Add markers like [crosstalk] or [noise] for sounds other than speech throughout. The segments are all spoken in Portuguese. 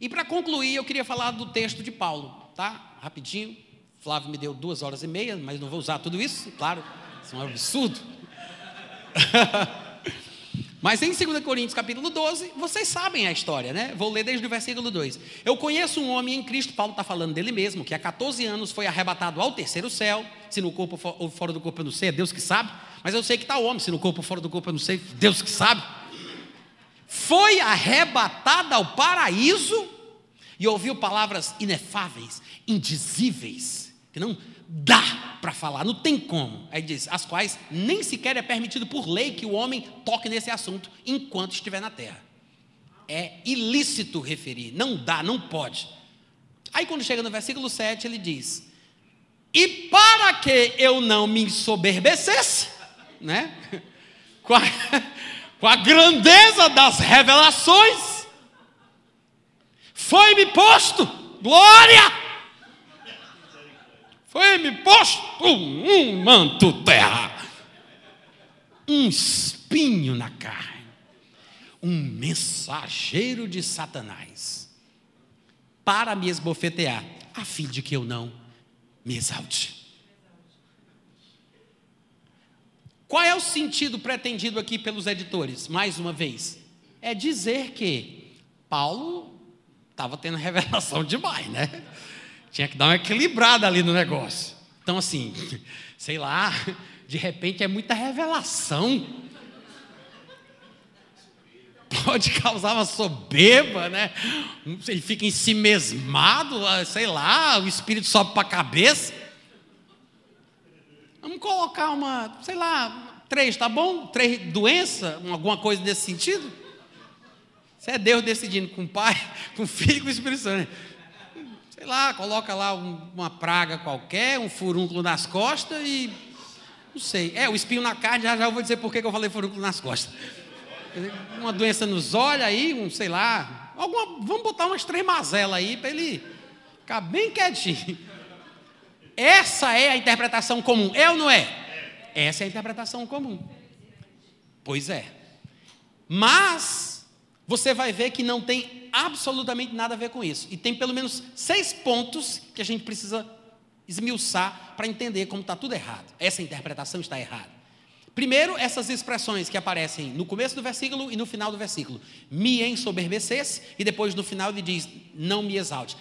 E para concluir, eu queria falar do texto de Paulo, tá? Rapidinho. Flávio me deu duas horas e meia, mas não vou usar tudo isso, claro, isso é um absurdo. [laughs] Mas em 2 Coríntios capítulo 12, vocês sabem a história, né? Vou ler desde o versículo 2. Eu conheço um homem em Cristo, Paulo está falando dele mesmo, que há 14 anos foi arrebatado ao terceiro céu, se no corpo ou fora do corpo eu não sei, é Deus que sabe, mas eu sei que está o homem, se no corpo ou fora do corpo eu não sei, Deus que sabe. Foi arrebatado ao paraíso e ouviu palavras inefáveis, indizíveis, que não dá para falar, não tem como. Aí diz, as quais nem sequer é permitido por lei que o homem toque nesse assunto enquanto estiver na terra. É ilícito referir, não dá, não pode. Aí quando chega no versículo 7, ele diz: E para que eu não me ensoberbecesse, né? [laughs] Com a, grandeza das revelações, foi-me posto glória. Foi-me posto um manto terra, um espinho na carne, um mensageiro de Satanás, para me esbofetear, a fim de que eu não me exalte. Qual é o sentido pretendido aqui pelos editores? Mais uma vez, é dizer que Paulo estava tendo [laughs] revelação demais, né? Tinha que dar uma equilibrada ali no negócio. Então, assim, [laughs] sei lá, de repente é muita revelação. Pode causar uma soberba, né? Ele fica em si mesmado, sei lá, o espírito sobe para a cabeça. Vamos colocar uma, sei lá, três, tá bom? Três doenças, alguma coisa nesse sentido? Isso é Deus decidindo com o Pai, [laughs] com o Filho e com o Espírito Santo sei lá, coloca lá um, uma praga qualquer, um furúnculo nas costas e. Não sei. É, o espinho na carne, já já eu vou dizer por que eu falei furúnculo nas costas. Uma doença nos olhos aí, um, sei lá. Alguma, vamos botar umas três mazelas aí para ele ficar bem quietinho. Essa é a interpretação comum, é ou não é? Essa é a interpretação comum. Pois é. Mas você vai ver que não tem absolutamente nada a ver com isso. E tem pelo menos seis pontos que a gente precisa esmiuçar para entender como está tudo errado. Essa interpretação está errada. Primeiro, essas expressões que aparecem no começo do versículo e no final do versículo. Me ensoberbecesse, e depois no final ele diz, não me exalte.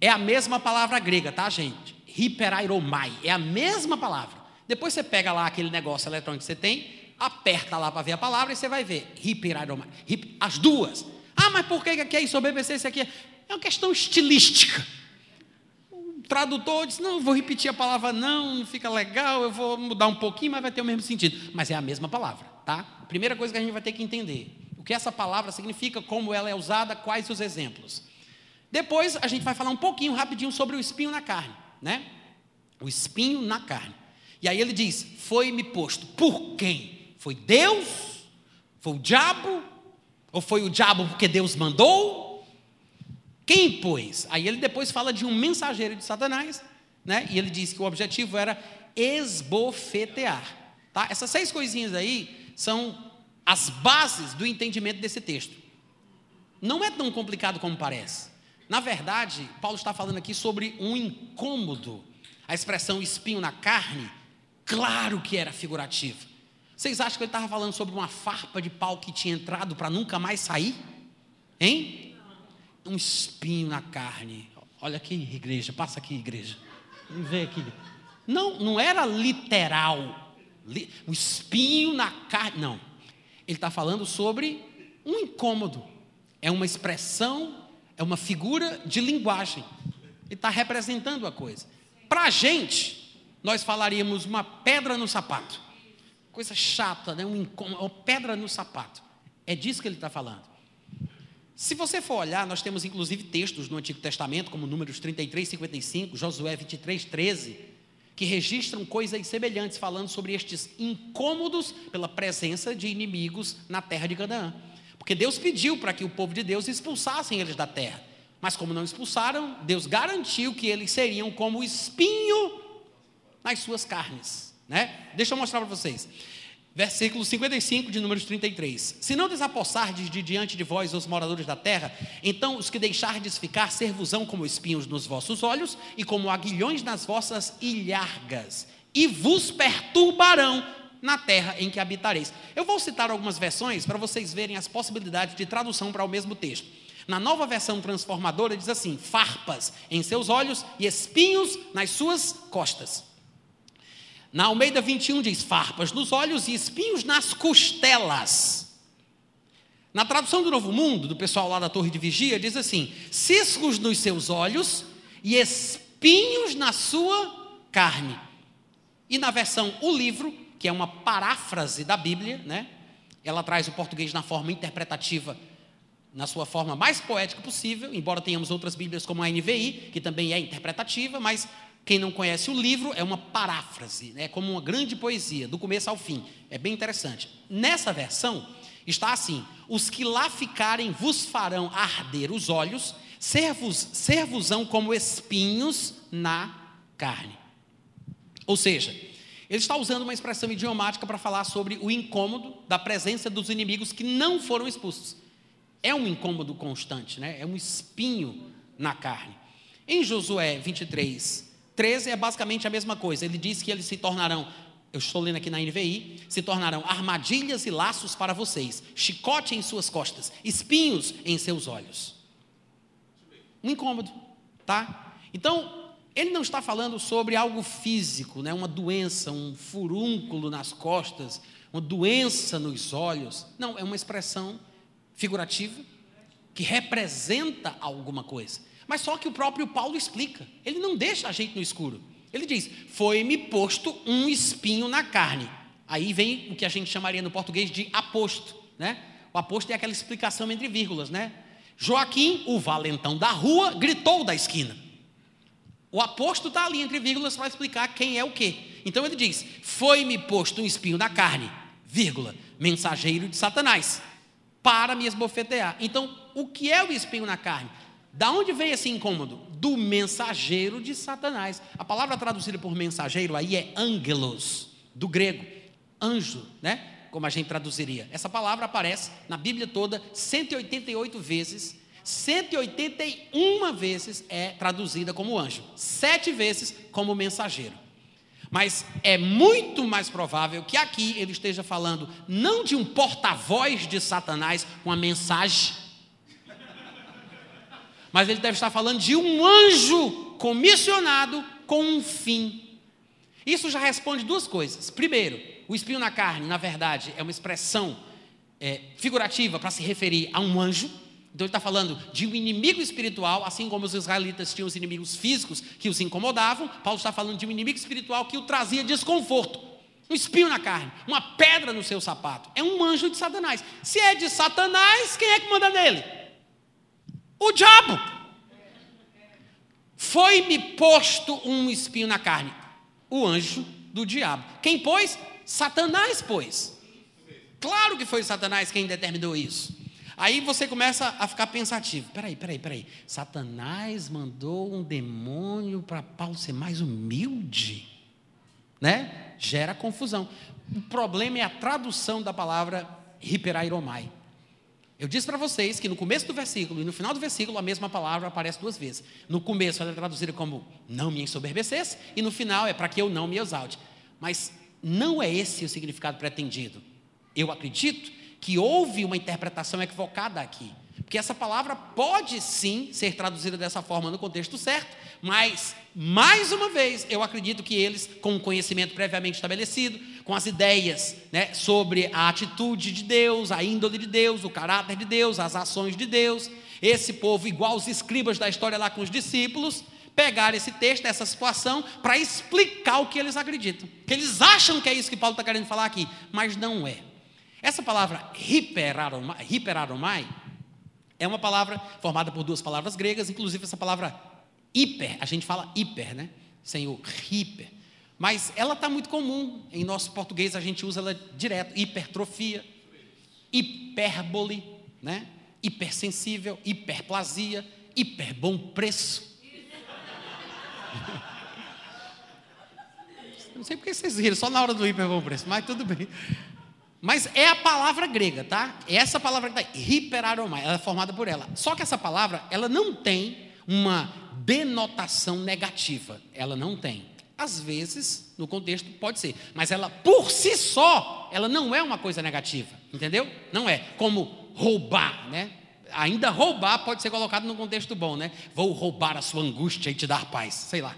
É a mesma palavra grega, tá, gente? Hiperairomai. É a mesma palavra. Depois você pega lá aquele negócio eletrônico que você tem, aperta lá para ver a palavra e você vai ver. Hiperaroma. Hip, as duas. Ah, mas por que aqui é isso? obedecer isso aqui? É uma questão estilística. O tradutor disse: não, vou repetir a palavra não, não fica legal, eu vou mudar um pouquinho, mas vai ter o mesmo sentido. Mas é a mesma palavra, tá? Primeira coisa que a gente vai ter que entender: o que essa palavra significa, como ela é usada, quais os exemplos. Depois a gente vai falar um pouquinho, rapidinho, sobre o espinho na carne, né? O espinho na carne. E aí ele diz: Foi-me posto. Por quem? Foi Deus? Foi o diabo? Ou foi o diabo porque Deus mandou? Quem pôs? Aí ele depois fala de um mensageiro de Satanás, né? E ele diz que o objetivo era esbofetear. Tá? Essas seis coisinhas aí são as bases do entendimento desse texto. Não é tão complicado como parece. Na verdade, Paulo está falando aqui sobre um incômodo. A expressão espinho na carne, claro que era figurativo. Vocês acham que ele estava falando sobre uma farpa de pau que tinha entrado para nunca mais sair? Hein? Um espinho na carne. Olha aqui, igreja, passa aqui, igreja. Vem aqui. Não, não era literal. Um espinho na carne. Não. Ele está falando sobre um incômodo. É uma expressão, é uma figura de linguagem. Ele está representando a coisa. Para a gente, nós falaríamos uma pedra no sapato coisa chata, né? um incômodo, uma pedra no sapato. É disso que ele está falando. Se você for olhar, nós temos inclusive textos no Antigo Testamento, como Números 33, 55, Josué 23, 13, que registram coisas semelhantes, falando sobre estes incômodos pela presença de inimigos na terra de Canaã. Porque Deus pediu para que o povo de Deus expulsassem eles da terra. Mas como não expulsaram, Deus garantiu que eles seriam como espinho nas suas carnes. Né? Deixa eu mostrar para vocês. Versículo 55 de Números 33. Se não desapossardes de diante de vós os moradores da terra, então os que deixardes ficar servosão como espinhos nos vossos olhos e como aguilhões nas vossas ilhargas, e vos perturbarão na terra em que habitareis. Eu vou citar algumas versões para vocês verem as possibilidades de tradução para o mesmo texto. Na nova versão transformadora diz assim: farpas em seus olhos e espinhos nas suas costas. Na Almeida 21 diz farpas nos olhos e espinhos nas costelas. Na tradução do Novo Mundo, do pessoal lá da Torre de Vigia, diz assim: ciscos nos seus olhos e espinhos na sua carne. E na versão O Livro, que é uma paráfrase da Bíblia, né? Ela traz o português na forma interpretativa, na sua forma mais poética possível, embora tenhamos outras Bíblias como a NVI, que também é interpretativa, mas quem não conhece o livro, é uma paráfrase, é né, como uma grande poesia, do começo ao fim. É bem interessante. Nessa versão, está assim: Os que lá ficarem vos farão arder os olhos, servos, servosão como espinhos na carne. Ou seja, ele está usando uma expressão idiomática para falar sobre o incômodo da presença dos inimigos que não foram expulsos. É um incômodo constante, né? é um espinho na carne. Em Josué 23, 13 é basicamente a mesma coisa. Ele diz que eles se tornarão, eu estou lendo aqui na NVI, se tornarão armadilhas e laços para vocês, chicote em suas costas, espinhos em seus olhos. Um incômodo, tá? Então, ele não está falando sobre algo físico, né? uma doença, um furúnculo nas costas, uma doença nos olhos. Não, é uma expressão figurativa que representa alguma coisa. Mas só que o próprio Paulo explica. Ele não deixa a gente no escuro. Ele diz: Foi-me posto um espinho na carne. Aí vem o que a gente chamaria no português de aposto. Né? O aposto é aquela explicação entre vírgulas. Né? Joaquim, o valentão da rua, gritou da esquina. O aposto está ali entre vírgulas para explicar quem é o quê. Então ele diz: Foi-me posto um espinho na carne, vírgula, mensageiro de Satanás, para me esbofetear. Então, o que é o espinho na carne? Da onde vem esse incômodo? Do mensageiro de Satanás. A palavra traduzida por mensageiro aí é angelos, do grego, anjo, né? Como a gente traduziria. Essa palavra aparece na Bíblia toda 188 vezes. 181 vezes é traduzida como anjo, sete vezes como mensageiro. Mas é muito mais provável que aqui ele esteja falando não de um porta-voz de Satanás, uma mensagem mas ele deve estar falando de um anjo comissionado com um fim. Isso já responde duas coisas. Primeiro, o espinho na carne, na verdade, é uma expressão é, figurativa para se referir a um anjo. Então ele está falando de um inimigo espiritual, assim como os israelitas tinham os inimigos físicos que os incomodavam. Paulo está falando de um inimigo espiritual que o trazia desconforto. Um espinho na carne, uma pedra no seu sapato. É um anjo de Satanás. Se é de Satanás, quem é que manda nele? O diabo. Foi-me posto um espinho na carne. O anjo do diabo. Quem pôs? Satanás pôs. Claro que foi Satanás quem determinou isso. Aí você começa a ficar pensativo. Peraí, peraí, peraí. Satanás mandou um demônio para Paulo ser mais humilde? Né? Gera confusão. O problema é a tradução da palavra hiperairomai. Eu disse para vocês que no começo do versículo e no final do versículo a mesma palavra aparece duas vezes. No começo ela é traduzida como não me ensoberbecesse e no final é para que eu não me exalte. Mas não é esse o significado pretendido. Eu acredito que houve uma interpretação equivocada aqui. Porque essa palavra pode sim ser traduzida dessa forma no contexto certo, mas, mais uma vez, eu acredito que eles, com o conhecimento previamente estabelecido, com as ideias né, sobre a atitude de Deus, a índole de Deus, o caráter de Deus, as ações de Deus, esse povo, igual os escribas da história lá com os discípulos, pegaram esse texto, essa situação, para explicar o que eles acreditam. Que eles acham que é isso que Paulo está querendo falar aqui, mas não é. Essa palavra hiperaromai, é uma palavra formada por duas palavras gregas, inclusive essa palavra hiper, a gente fala hiper, né? Sem o hiper. Mas ela está muito comum. Em nosso português a gente usa ela direto. Hipertrofia, hipérbole, né? hipersensível, hiperplasia, hiper bom preço. [laughs] Não sei porque vocês riram, só na hora do hiper bom preço, mas tudo bem. Mas é a palavra grega, tá? É essa palavra que está hiperaromai, ela é formada por ela. Só que essa palavra, ela não tem uma denotação negativa. Ela não tem. Às vezes, no contexto, pode ser. Mas ela, por si só, ela não é uma coisa negativa. Entendeu? Não é. Como roubar, né? Ainda roubar pode ser colocado no contexto bom, né? Vou roubar a sua angústia e te dar paz. Sei lá.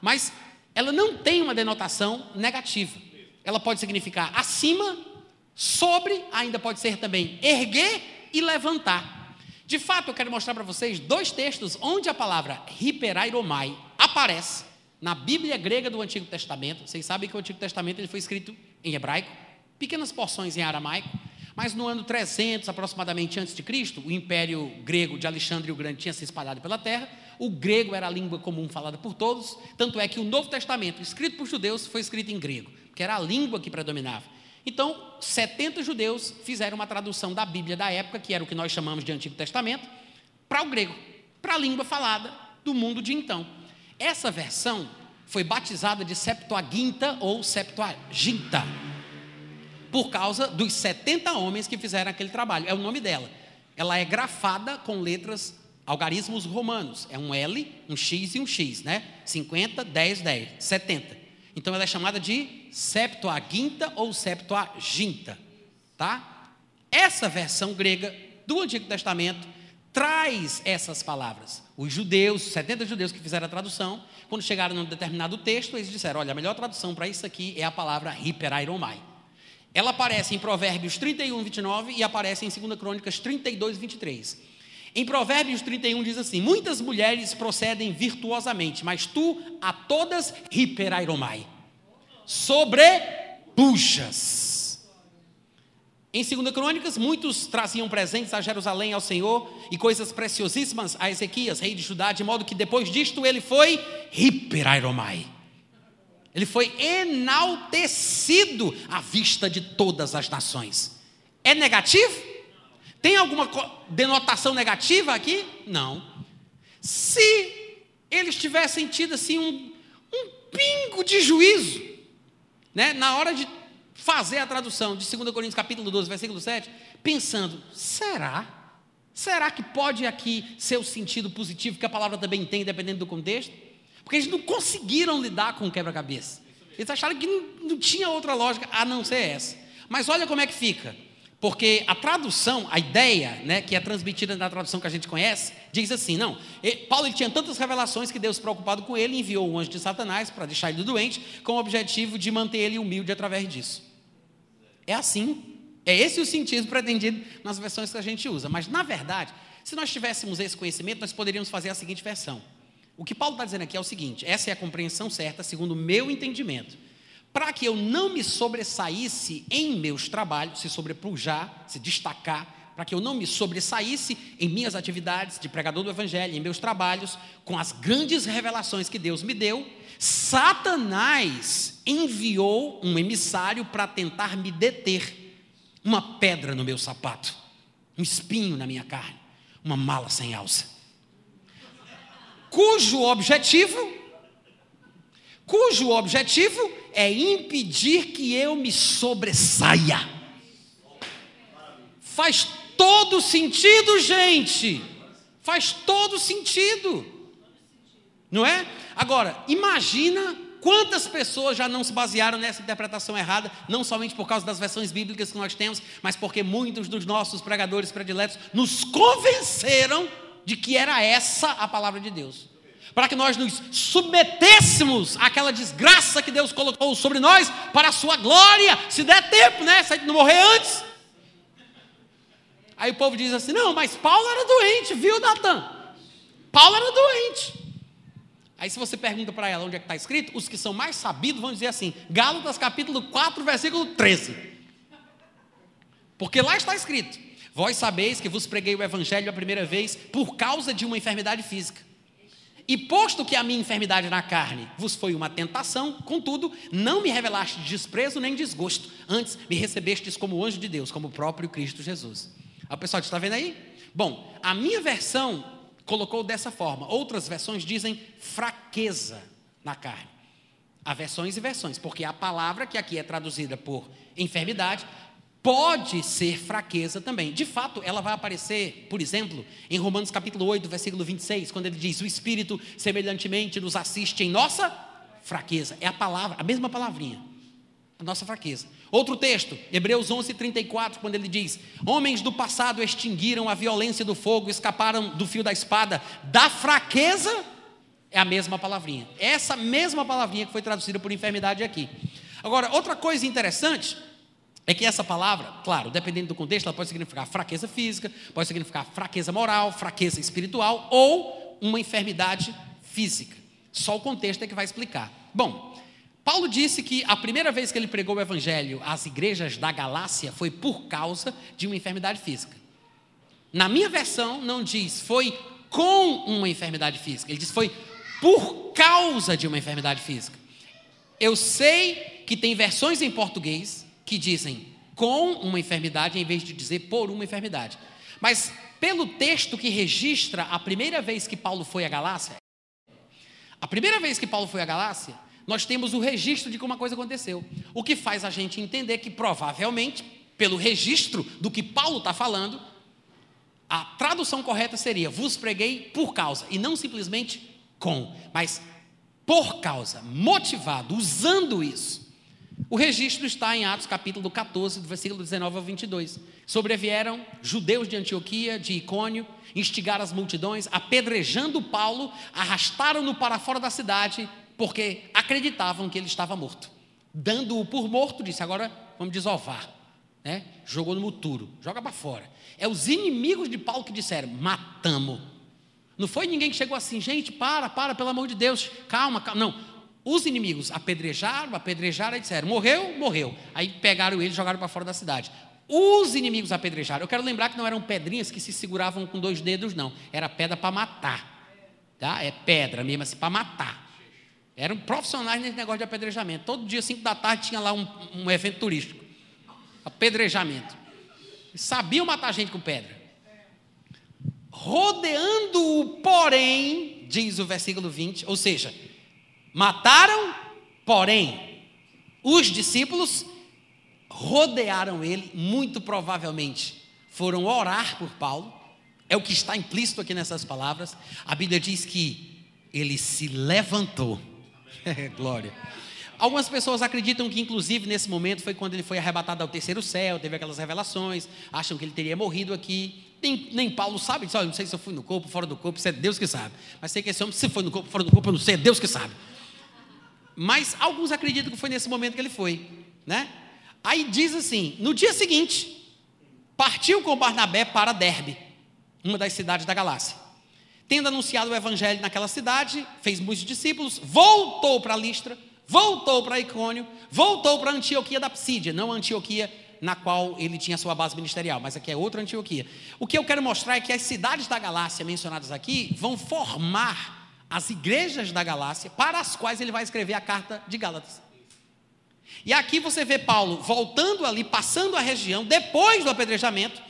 Mas ela não tem uma denotação negativa. Ela pode significar acima, sobre, ainda pode ser também erguer e levantar. De fato, eu quero mostrar para vocês dois textos onde a palavra hiperairomai aparece na Bíblia grega do Antigo Testamento. Vocês sabem que o Antigo Testamento ele foi escrito em hebraico, pequenas porções em aramaico, mas no ano 300 aproximadamente antes de Cristo, o Império Grego de Alexandre o Grande tinha se espalhado pela terra. O grego era a língua comum falada por todos, tanto é que o Novo Testamento, escrito por judeus, foi escrito em grego, que era a língua que predominava. Então, 70 judeus fizeram uma tradução da Bíblia da época, que era o que nós chamamos de Antigo Testamento, para o grego, para a língua falada do mundo de então. Essa versão foi batizada de Septuaginta ou Septuaginta, por causa dos 70 homens que fizeram aquele trabalho. É o nome dela. Ela é grafada com letras algarismos romanos. É um L, um X e um X, né? 50, 10, 10, 70. Então ela é chamada de Septuaginta ou Septuaginta, tá? Essa versão grega do Antigo Testamento traz essas palavras. Os judeus, 70 judeus que fizeram a tradução, quando chegaram num determinado texto, eles disseram: olha, a melhor tradução para isso aqui é a palavra hiperairomai. Ela aparece em Provérbios 31, 29 e aparece em 2 Crônicas 32, 23. Em Provérbios 31 diz assim: Muitas mulheres procedem virtuosamente, mas tu a todas hiperairomai sobrepujas. Em 2 Crônicas, muitos traziam presentes a Jerusalém ao Senhor e coisas preciosíssimas a Ezequias, rei de Judá, de modo que depois disto ele foi hiperairomai. Ele foi enaltecido à vista de todas as nações. É negativo? Tem alguma denotação negativa aqui? Não. Se eles tivessem tido assim um, um pingo de juízo, né, na hora de fazer a tradução de 2 Coríntios capítulo 12, versículo 7, pensando, será? Será que pode aqui ser o sentido positivo que a palavra também tem, dependendo do contexto? Porque eles não conseguiram lidar com o quebra-cabeça. Eles acharam que não, não tinha outra lógica a não ser essa. Mas olha como é que fica. Porque a tradução, a ideia, né, que é transmitida na tradução que a gente conhece, diz assim: não, Paulo ele tinha tantas revelações que Deus, preocupado com ele, enviou um anjo de Satanás para deixar ele doente, com o objetivo de manter ele humilde através disso. É assim. É esse o sentido pretendido nas versões que a gente usa. Mas, na verdade, se nós tivéssemos esse conhecimento, nós poderíamos fazer a seguinte versão. O que Paulo está dizendo aqui é o seguinte: essa é a compreensão certa, segundo o meu entendimento para que eu não me sobressaísse em meus trabalhos, se sobrepujar, se destacar, para que eu não me sobressaísse em minhas atividades de pregador do Evangelho, em meus trabalhos, com as grandes revelações que Deus me deu, Satanás enviou um emissário para tentar me deter, uma pedra no meu sapato, um espinho na minha carne, uma mala sem alça, cujo objetivo cujo objetivo é impedir que eu me sobressaia. Faz todo sentido, gente. Faz todo sentido. Não é? Agora, imagina quantas pessoas já não se basearam nessa interpretação errada, não somente por causa das versões bíblicas que nós temos, mas porque muitos dos nossos pregadores prediletos nos convenceram de que era essa a palavra de Deus para que nós nos submetêssemos àquela desgraça que Deus colocou sobre nós para a sua glória, se der tempo, né? Se a gente não morrer antes. Aí o povo diz assim: não, mas Paulo era doente, viu, Natan? Paulo era doente. Aí se você pergunta para ela onde é que está escrito, os que são mais sabidos vão dizer assim: Gálatas capítulo 4, versículo 13. Porque lá está escrito: Vós sabeis que vos preguei o evangelho a primeira vez por causa de uma enfermidade física e posto que a minha enfermidade na carne vos foi uma tentação, contudo, não me revelaste desprezo nem desgosto, antes me recebestes como anjo de Deus, como o próprio Cristo Jesus. O pessoal está vendo aí? Bom, a minha versão colocou dessa forma, outras versões dizem fraqueza na carne. Há versões e versões, porque a palavra que aqui é traduzida por enfermidade pode ser fraqueza também. De fato, ela vai aparecer, por exemplo, em Romanos capítulo 8, versículo 26, quando ele diz: "O Espírito semelhantemente nos assiste em nossa fraqueza". É a palavra, a mesma palavrinha. A nossa fraqueza. Outro texto, Hebreus 11, 34, quando ele diz: Homens do passado extinguiram a violência do fogo, escaparam do fio da espada, da fraqueza, é a mesma palavrinha. Essa mesma palavrinha que foi traduzida por enfermidade aqui. Agora, outra coisa interessante é que essa palavra, claro, dependendo do contexto, ela pode significar fraqueza física, pode significar fraqueza moral, fraqueza espiritual ou uma enfermidade física. Só o contexto é que vai explicar. Bom, Paulo disse que a primeira vez que ele pregou o evangelho às igrejas da Galácia foi por causa de uma enfermidade física. Na minha versão, não diz foi com uma enfermidade física, ele diz foi por causa de uma enfermidade física. Eu sei que tem versões em português que dizem com uma enfermidade em vez de dizer por uma enfermidade. Mas pelo texto que registra a primeira vez que Paulo foi à Galácia, a primeira vez que Paulo foi à Galácia, nós temos o registro de como a coisa aconteceu. O que faz a gente entender que provavelmente, pelo registro do que Paulo está falando, a tradução correta seria: vos preguei por causa, e não simplesmente com, mas por causa, motivado, usando isso. O registro está em Atos capítulo 14, do versículo 19 ao 22. Sobrevieram judeus de Antioquia, de Icônio, instigaram as multidões, apedrejando Paulo, arrastaram-no para fora da cidade porque acreditavam que ele estava morto. Dando-o por morto, disse: agora vamos desovar. Né? Jogou no muturo, joga para fora. É os inimigos de Paulo que disseram: matamos. Não foi ninguém que chegou assim, gente, para, para, pelo amor de Deus, calma, calma. Não. Os inimigos apedrejaram, apedrejaram e disseram: morreu, morreu. Aí pegaram ele e jogaram para fora da cidade. Os inimigos apedrejaram. Eu quero lembrar que não eram pedrinhas que se seguravam com dois dedos, não. Era pedra para matar. Tá? É pedra mesmo assim, para matar. Eram profissionais nesse negócio de apedrejamento. Todo dia, 5 da tarde, tinha lá um, um evento turístico. Apedrejamento. Sabiam matar gente com pedra. Rodeando-o, porém, diz o versículo 20, ou seja, mataram, porém, os discípulos rodearam ele, muito provavelmente foram orar por Paulo, é o que está implícito aqui nessas palavras. A Bíblia diz que ele se levantou [laughs] Glória. Algumas pessoas acreditam que, inclusive, nesse momento foi quando ele foi arrebatado ao terceiro céu, teve aquelas revelações, acham que ele teria morrido aqui. Nem, nem Paulo sabe, diz, não sei se eu fui no corpo, fora do corpo, isso é Deus que sabe. Mas sei que esse homem, se foi no corpo, fora do corpo, eu não sei, é Deus que sabe. Mas alguns acreditam que foi nesse momento que ele foi, né? Aí diz assim: no dia seguinte, partiu com Barnabé para Derbe, uma das cidades da Galácia. Tendo anunciado o evangelho naquela cidade, fez muitos discípulos, voltou para Listra, voltou para Icônio, voltou para Antioquia da Psídia, não Antioquia na qual ele tinha sua base ministerial, mas aqui é outra Antioquia. O que eu quero mostrar é que as cidades da Galácia mencionadas aqui vão formar as igrejas da Galácia para as quais ele vai escrever a carta de Gálatas. E aqui você vê Paulo voltando ali, passando a região, depois do apedrejamento,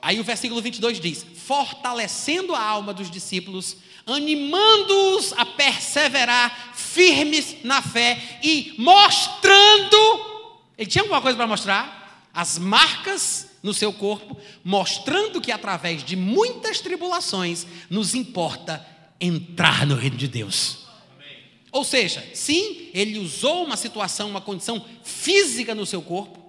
Aí o versículo 22 diz: fortalecendo a alma dos discípulos, animando-os a perseverar firmes na fé e mostrando. Ele tinha alguma coisa para mostrar? As marcas no seu corpo, mostrando que através de muitas tribulações nos importa entrar no reino de Deus. Ou seja, sim, ele usou uma situação, uma condição física no seu corpo,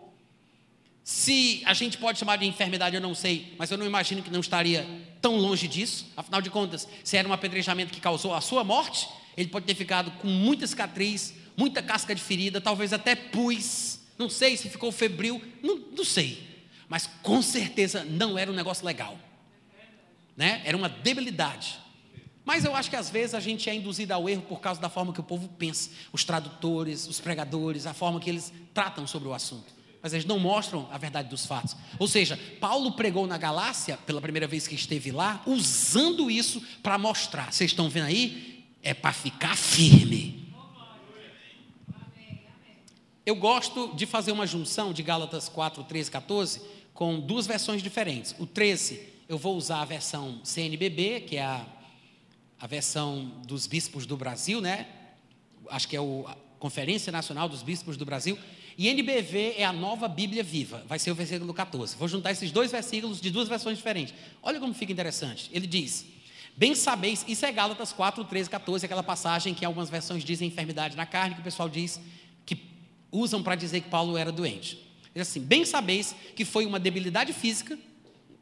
se a gente pode chamar de enfermidade, eu não sei, mas eu não imagino que não estaria tão longe disso. Afinal de contas, se era um apedrejamento que causou a sua morte, ele pode ter ficado com muita cicatriz, muita casca de ferida, talvez até pus. Não sei se ficou febril, não, não sei. Mas com certeza não era um negócio legal. Né? Era uma debilidade. Mas eu acho que às vezes a gente é induzido ao erro por causa da forma que o povo pensa, os tradutores, os pregadores, a forma que eles tratam sobre o assunto mas eles não mostram a verdade dos fatos. Ou seja, Paulo pregou na Galácia, pela primeira vez que esteve lá, usando isso para mostrar. Vocês estão vendo aí? É para ficar firme. Eu gosto de fazer uma junção de Gálatas 4, 13, 14 com duas versões diferentes. O 13, eu vou usar a versão CNBB, que é a, a versão dos bispos do Brasil, né? Acho que é o, a Conferência Nacional dos Bispos do Brasil E NBV é a nova Bíblia viva, vai ser o versículo 14. Vou juntar esses dois versículos de duas versões diferentes. Olha como fica interessante. Ele diz: Bem sabeis, isso é Gálatas 4, 13, 14, aquela passagem que algumas versões dizem enfermidade na carne, que o pessoal diz que usam para dizer que Paulo era doente. Diz assim: Bem sabeis que foi uma debilidade física,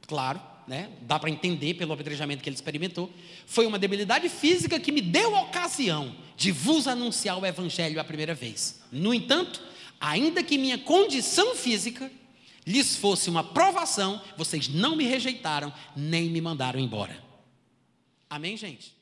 claro, né? dá para entender pelo apedrejamento que ele experimentou, foi uma debilidade física que me deu a ocasião de vos anunciar o evangelho a primeira vez. No entanto, ainda que minha condição física lhes fosse uma provação, vocês não me rejeitaram, nem me mandaram embora. Amém, gente?